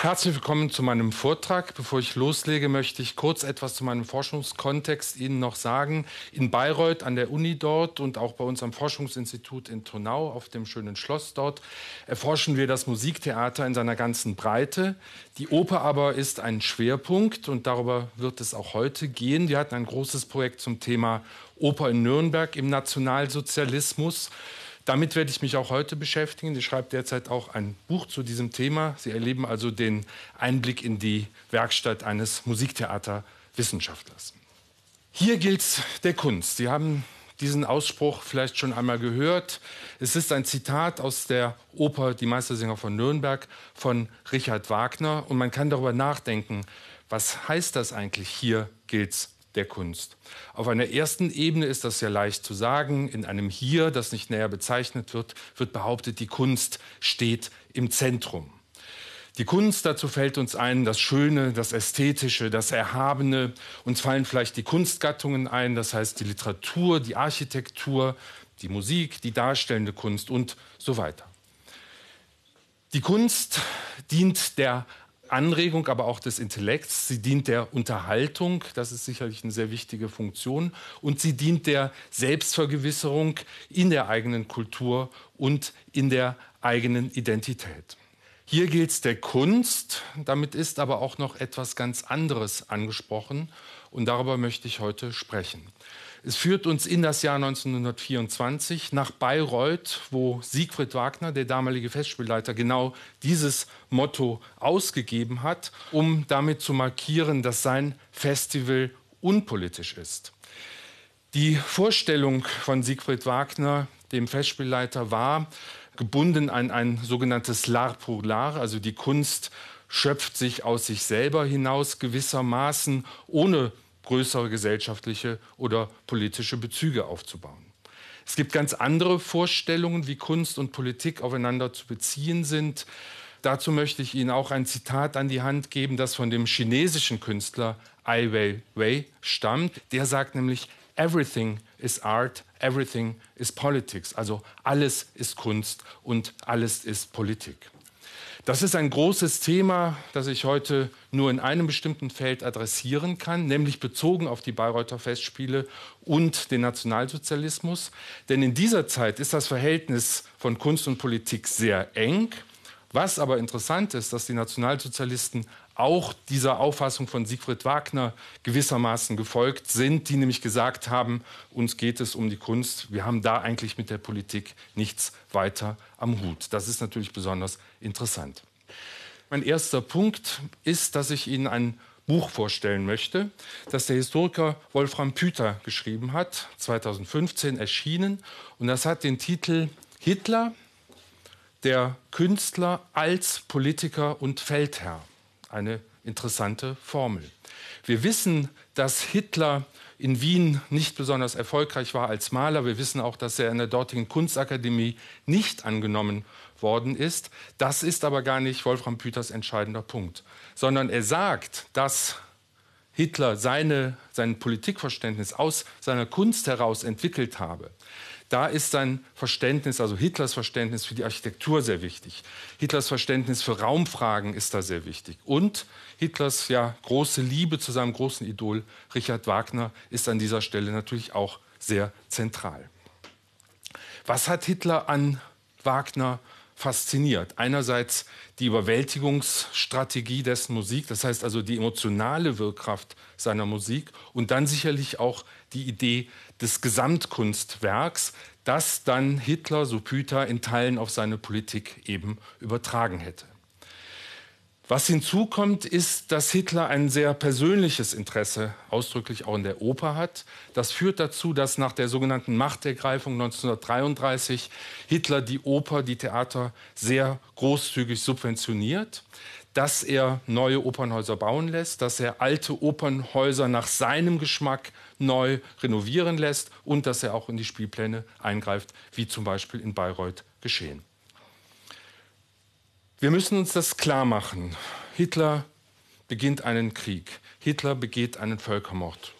Herzlich willkommen zu meinem Vortrag. Bevor ich loslege, möchte ich kurz etwas zu meinem Forschungskontext Ihnen noch sagen. In Bayreuth an der Uni dort und auch bei uns am Forschungsinstitut in Turnau auf dem schönen Schloss dort erforschen wir das Musiktheater in seiner ganzen Breite. Die Oper aber ist ein Schwerpunkt und darüber wird es auch heute gehen. Wir hatten ein großes Projekt zum Thema Oper in Nürnberg im Nationalsozialismus. Damit werde ich mich auch heute beschäftigen. Ich schreibe derzeit auch ein Buch zu diesem Thema. Sie erleben also den Einblick in die Werkstatt eines Musiktheaterwissenschaftlers. Hier gilt der Kunst. Sie haben diesen Ausspruch vielleicht schon einmal gehört. Es ist ein Zitat aus der Oper Die Meistersinger von Nürnberg von Richard Wagner. Und man kann darüber nachdenken, was heißt das eigentlich? Hier gilt's der Kunst. Auf einer ersten Ebene ist das ja leicht zu sagen. In einem Hier, das nicht näher bezeichnet wird, wird behauptet, die Kunst steht im Zentrum. Die Kunst, dazu fällt uns ein, das Schöne, das Ästhetische, das Erhabene. Uns fallen vielleicht die Kunstgattungen ein, das heißt die Literatur, die Architektur, die Musik, die darstellende Kunst und so weiter. Die Kunst dient der Anregung, aber auch des Intellekts. Sie dient der Unterhaltung, das ist sicherlich eine sehr wichtige Funktion. Und sie dient der Selbstvergewisserung in der eigenen Kultur und in der eigenen Identität. Hier gilt es der Kunst, damit ist aber auch noch etwas ganz anderes angesprochen und darüber möchte ich heute sprechen. Es führt uns in das Jahr 1924 nach Bayreuth, wo Siegfried Wagner, der damalige Festspielleiter, genau dieses Motto ausgegeben hat, um damit zu markieren, dass sein Festival unpolitisch ist. Die Vorstellung von Siegfried Wagner, dem Festspielleiter, war gebunden an ein sogenanntes L'art pour l'art, also die Kunst schöpft sich aus sich selber hinaus gewissermaßen, ohne größere gesellschaftliche oder politische Bezüge aufzubauen. Es gibt ganz andere Vorstellungen, wie Kunst und Politik aufeinander zu beziehen sind. Dazu möchte ich Ihnen auch ein Zitat an die Hand geben, das von dem chinesischen Künstler Ai Weiwei stammt. Der sagt nämlich, Everything is art, everything is politics. Also alles ist Kunst und alles ist Politik. Das ist ein großes Thema, das ich heute nur in einem bestimmten Feld adressieren kann, nämlich bezogen auf die Bayreuther Festspiele und den Nationalsozialismus. Denn in dieser Zeit ist das Verhältnis von Kunst und Politik sehr eng. Was aber interessant ist, dass die Nationalsozialisten auch dieser Auffassung von Siegfried Wagner gewissermaßen gefolgt sind, die nämlich gesagt haben, uns geht es um die Kunst, wir haben da eigentlich mit der Politik nichts weiter am Hut. Das ist natürlich besonders interessant. Mein erster Punkt ist, dass ich Ihnen ein Buch vorstellen möchte, das der Historiker Wolfram Püter geschrieben hat, 2015 erschienen. Und das hat den Titel Hitler, der Künstler als Politiker und Feldherr eine interessante Formel. Wir wissen, dass Hitler in Wien nicht besonders erfolgreich war als Maler. Wir wissen auch, dass er in der dortigen Kunstakademie nicht angenommen worden ist. Das ist aber gar nicht Wolfram Püters entscheidender Punkt, sondern er sagt, dass Hitler seine, sein Politikverständnis aus seiner Kunst heraus entwickelt habe. Da ist sein Verständnis, also Hitlers Verständnis für die Architektur sehr wichtig. Hitlers Verständnis für Raumfragen ist da sehr wichtig. Und Hitlers ja, große Liebe zu seinem großen Idol Richard Wagner ist an dieser Stelle natürlich auch sehr zentral. Was hat Hitler an Wagner fasziniert? Einerseits die Überwältigungsstrategie dessen Musik, das heißt also die emotionale Wirkkraft seiner Musik und dann sicherlich auch die Idee des Gesamtkunstwerks, das dann Hitler, so Püter, in Teilen auf seine Politik eben übertragen hätte. Was hinzukommt, ist, dass Hitler ein sehr persönliches Interesse ausdrücklich auch in der Oper hat. Das führt dazu, dass nach der sogenannten Machtergreifung 1933 Hitler die Oper, die Theater sehr großzügig subventioniert dass er neue Opernhäuser bauen lässt, dass er alte Opernhäuser nach seinem Geschmack neu renovieren lässt und dass er auch in die Spielpläne eingreift, wie zum Beispiel in Bayreuth geschehen. Wir müssen uns das klar machen. Hitler beginnt einen Krieg. Hitler begeht einen Völkermord.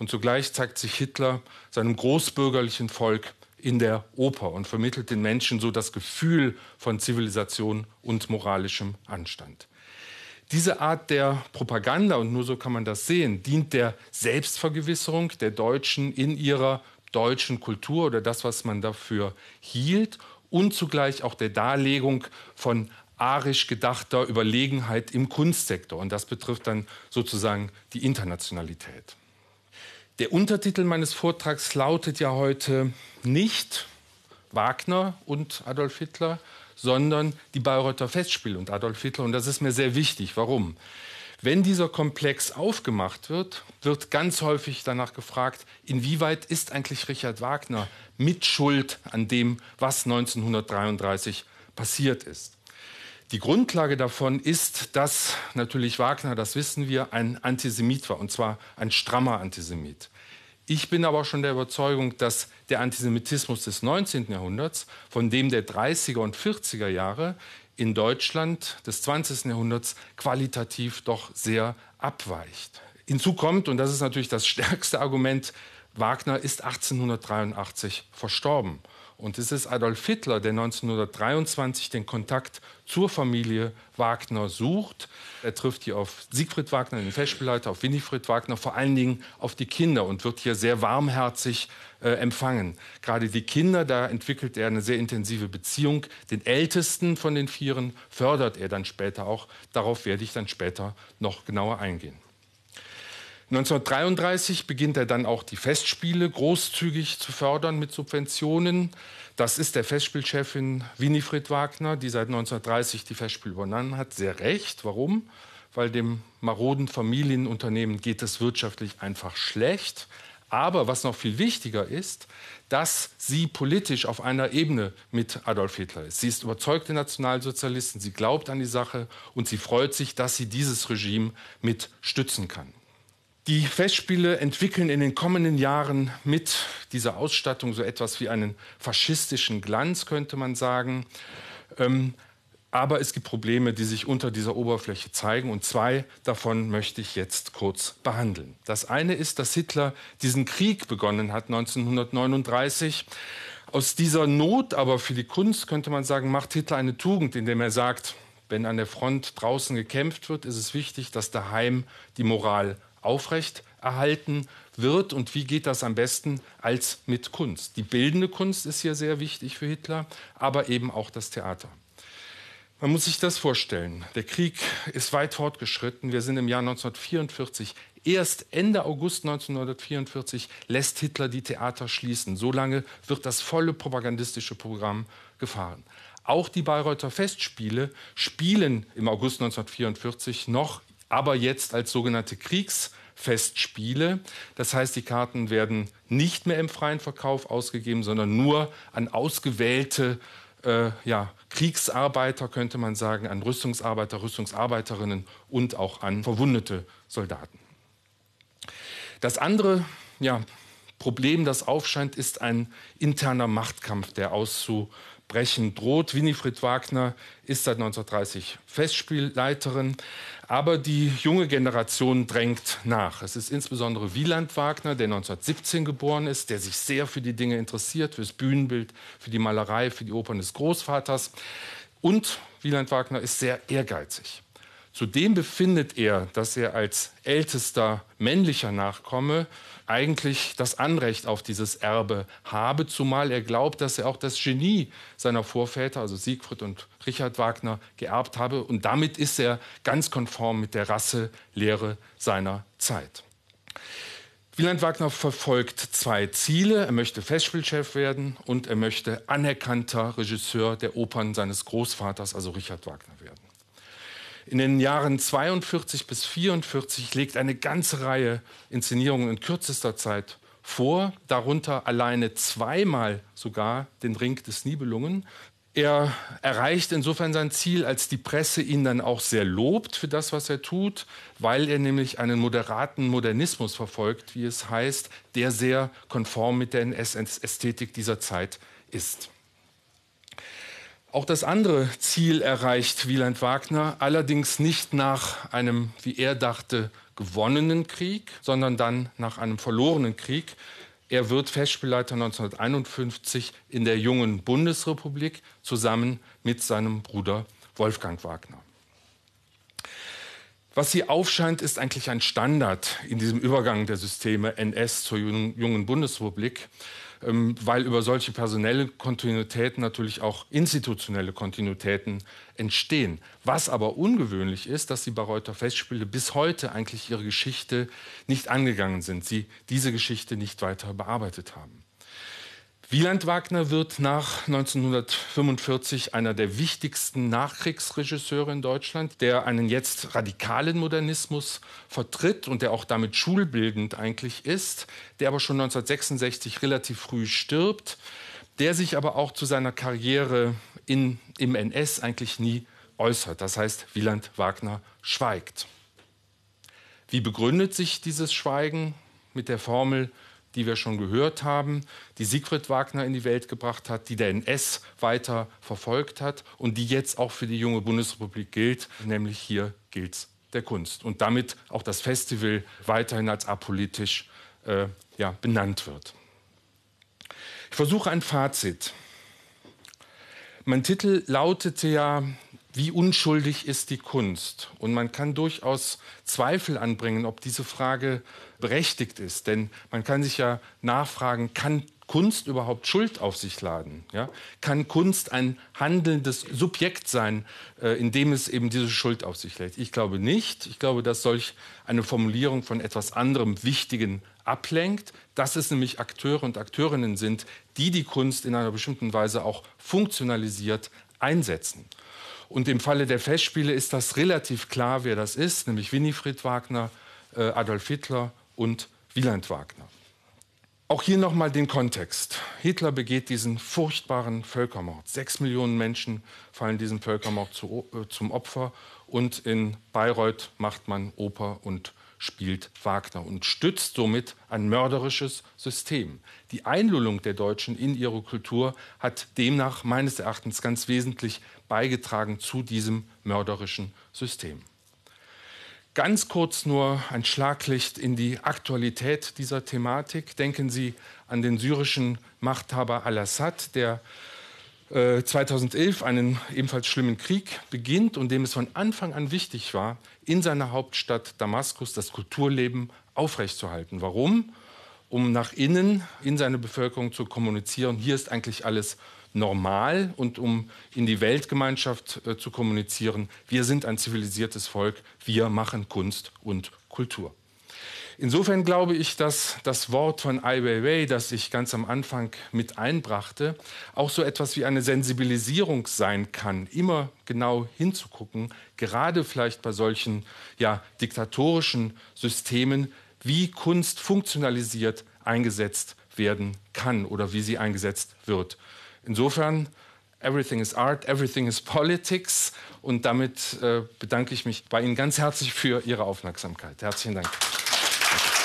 Und zugleich zeigt sich Hitler seinem großbürgerlichen Volk in der Oper und vermittelt den Menschen so das Gefühl von Zivilisation und moralischem Anstand. Diese Art der Propaganda, und nur so kann man das sehen, dient der Selbstvergewisserung der Deutschen in ihrer deutschen Kultur oder das, was man dafür hielt, und zugleich auch der Darlegung von arisch gedachter Überlegenheit im Kunstsektor. Und das betrifft dann sozusagen die Internationalität. Der Untertitel meines Vortrags lautet ja heute nicht Wagner und Adolf Hitler, sondern die Bayreuther Festspiele und Adolf Hitler. Und das ist mir sehr wichtig. Warum? Wenn dieser Komplex aufgemacht wird, wird ganz häufig danach gefragt, inwieweit ist eigentlich Richard Wagner Mitschuld an dem, was 1933 passiert ist. Die Grundlage davon ist, dass natürlich Wagner, das wissen wir, ein Antisemit war, und zwar ein strammer Antisemit. Ich bin aber schon der Überzeugung, dass der Antisemitismus des 19. Jahrhunderts von dem der 30er und 40er Jahre in Deutschland des 20. Jahrhunderts qualitativ doch sehr abweicht. Hinzu kommt, und das ist natürlich das stärkste Argument, Wagner ist 1883 verstorben. Und es ist Adolf Hitler, der 1923 den Kontakt zur Familie Wagner sucht. Er trifft hier auf Siegfried Wagner, den Festspielleiter, auf Winifred Wagner, vor allen Dingen auf die Kinder und wird hier sehr warmherzig äh, empfangen. Gerade die Kinder, da entwickelt er eine sehr intensive Beziehung. Den ältesten von den Vieren fördert er dann später auch. Darauf werde ich dann später noch genauer eingehen. 1933 beginnt er dann auch die Festspiele großzügig zu fördern mit Subventionen. Das ist der Festspielchefin Winifred Wagner, die seit 1930 die Festspiele übernommen hat. Sehr recht. Warum? Weil dem maroden Familienunternehmen geht es wirtschaftlich einfach schlecht. Aber was noch viel wichtiger ist, dass sie politisch auf einer Ebene mit Adolf Hitler ist. Sie ist überzeugte Nationalsozialistin, sie glaubt an die Sache und sie freut sich, dass sie dieses Regime mit stützen kann. Die Festspiele entwickeln in den kommenden Jahren mit dieser Ausstattung so etwas wie einen faschistischen Glanz, könnte man sagen. Ähm, aber es gibt Probleme, die sich unter dieser Oberfläche zeigen. Und zwei davon möchte ich jetzt kurz behandeln. Das eine ist, dass Hitler diesen Krieg begonnen hat 1939. Aus dieser Not aber für die Kunst, könnte man sagen, macht Hitler eine Tugend, indem er sagt, wenn an der Front draußen gekämpft wird, ist es wichtig, dass daheim die Moral aufrecht erhalten wird und wie geht das am besten als mit Kunst. Die bildende Kunst ist hier sehr wichtig für Hitler, aber eben auch das Theater. Man muss sich das vorstellen. Der Krieg ist weit fortgeschritten. Wir sind im Jahr 1944. Erst Ende August 1944 lässt Hitler die Theater schließen. So lange wird das volle propagandistische Programm gefahren. Auch die Bayreuther Festspiele spielen im August 1944 noch aber jetzt als sogenannte Kriegsfestspiele. Das heißt, die Karten werden nicht mehr im freien Verkauf ausgegeben, sondern nur an ausgewählte äh, ja, Kriegsarbeiter, könnte man sagen, an Rüstungsarbeiter, Rüstungsarbeiterinnen und auch an verwundete Soldaten. Das andere ja, Problem, das aufscheint, ist ein interner Machtkampf, der auszu brechen droht. Winifred Wagner ist seit 1930 Festspielleiterin, aber die junge Generation drängt nach. Es ist insbesondere Wieland Wagner, der 1917 geboren ist, der sich sehr für die Dinge interessiert, für das Bühnenbild, für die Malerei, für die Opern des Großvaters. Und Wieland Wagner ist sehr ehrgeizig. Zudem befindet er, dass er als ältester männlicher Nachkomme eigentlich das Anrecht auf dieses Erbe habe, zumal er glaubt, dass er auch das Genie seiner Vorväter, also Siegfried und Richard Wagner, geerbt habe. Und damit ist er ganz konform mit der Rasselehre seiner Zeit. Wieland Wagner verfolgt zwei Ziele. Er möchte Festspielchef werden und er möchte anerkannter Regisseur der Opern seines Großvaters, also Richard Wagner, werden. In den Jahren 42 bis 44 legt eine ganze Reihe Inszenierungen in kürzester Zeit vor, darunter alleine zweimal sogar den Ring des Nibelungen. Er erreicht insofern sein Ziel, als die Presse ihn dann auch sehr lobt für das, was er tut, weil er nämlich einen moderaten Modernismus verfolgt, wie es heißt, der sehr konform mit der NS-Ästhetik dieser Zeit ist. Auch das andere Ziel erreicht Wieland Wagner, allerdings nicht nach einem, wie er dachte, gewonnenen Krieg, sondern dann nach einem verlorenen Krieg. Er wird Festspielleiter 1951 in der jungen Bundesrepublik zusammen mit seinem Bruder Wolfgang Wagner. Was hier aufscheint, ist eigentlich ein Standard in diesem Übergang der Systeme NS zur jungen Bundesrepublik. Ähm, weil über solche personelle Kontinuitäten natürlich auch institutionelle Kontinuitäten entstehen. Was aber ungewöhnlich ist, dass die Bayreuther Festspiele bis heute eigentlich ihre Geschichte nicht angegangen sind, sie diese Geschichte nicht weiter bearbeitet haben. Wieland Wagner wird nach 1945 einer der wichtigsten Nachkriegsregisseure in Deutschland, der einen jetzt radikalen Modernismus vertritt und der auch damit schulbildend eigentlich ist, der aber schon 1966 relativ früh stirbt, der sich aber auch zu seiner Karriere in, im NS eigentlich nie äußert. Das heißt, Wieland Wagner schweigt. Wie begründet sich dieses Schweigen? Mit der Formel die wir schon gehört haben, die Siegfried Wagner in die Welt gebracht hat, die der NS weiter verfolgt hat und die jetzt auch für die junge Bundesrepublik gilt, nämlich hier gilt es der Kunst. Und damit auch das Festival weiterhin als apolitisch äh, ja, benannt wird. Ich versuche ein Fazit. Mein Titel lautete ja wie unschuldig ist die Kunst? Und man kann durchaus Zweifel anbringen, ob diese Frage berechtigt ist. Denn man kann sich ja nachfragen, kann Kunst überhaupt Schuld auf sich laden? Ja? Kann Kunst ein handelndes Subjekt sein, äh, in dem es eben diese Schuld auf sich lädt? Ich glaube nicht. Ich glaube, dass solch eine Formulierung von etwas anderem Wichtigen ablenkt, dass es nämlich Akteure und Akteurinnen sind, die die Kunst in einer bestimmten Weise auch funktionalisiert einsetzen. Und im Falle der Festspiele ist das relativ klar, wer das ist, nämlich Winifred Wagner, äh, Adolf Hitler und Wieland Wagner. Auch hier nochmal den Kontext. Hitler begeht diesen furchtbaren Völkermord. Sechs Millionen Menschen fallen diesem Völkermord zu, äh, zum Opfer. Und in Bayreuth macht man Oper und spielt Wagner und stützt somit ein mörderisches System. Die Einlullung der Deutschen in ihre Kultur hat demnach meines Erachtens ganz wesentlich beigetragen zu diesem mörderischen System. Ganz kurz nur ein Schlaglicht in die Aktualität dieser Thematik. Denken Sie an den syrischen Machthaber al-Assad, der 2011 äh, einen ebenfalls schlimmen Krieg beginnt und dem es von Anfang an wichtig war, in seiner Hauptstadt Damaskus das Kulturleben aufrechtzuerhalten. Warum? Um nach innen in seine Bevölkerung zu kommunizieren, hier ist eigentlich alles normal und um in die Weltgemeinschaft äh, zu kommunizieren, wir sind ein zivilisiertes Volk, wir machen Kunst und Kultur. Insofern glaube ich, dass das Wort von Ai Weiwei, das ich ganz am Anfang mit einbrachte, auch so etwas wie eine Sensibilisierung sein kann, immer genau hinzugucken, gerade vielleicht bei solchen ja, diktatorischen Systemen, wie Kunst funktionalisiert eingesetzt werden kann oder wie sie eingesetzt wird. Insofern, everything is art, everything is politics. Und damit äh, bedanke ich mich bei Ihnen ganz herzlich für Ihre Aufmerksamkeit. Herzlichen Dank. Thank you.